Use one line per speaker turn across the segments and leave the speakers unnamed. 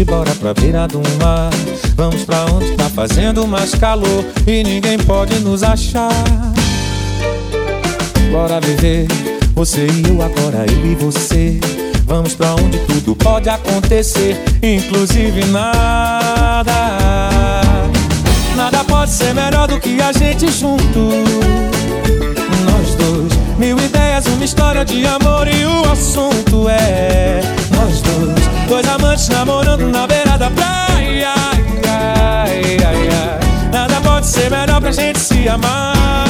fugir, bora pra beira do mar. Vamos pra onde tá fazendo mais calor e ninguém pode nos achar. Bora viver, você e eu agora, eu e você. Vamos pra onde tudo pode acontecer, inclusive nada. Nada pode ser melhor do que a gente junto. Nós dois, mil ideias, uma história de amor e o assunto é nós dois, dois amantes namorando na beira da praia. Ai, ai, ai, Nada pode ser melhor pra gente se amar.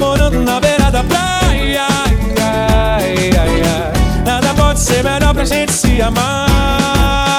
namorando na beira da praia. Ai, ai, ai, Nada pode ser melhor pra gente se amar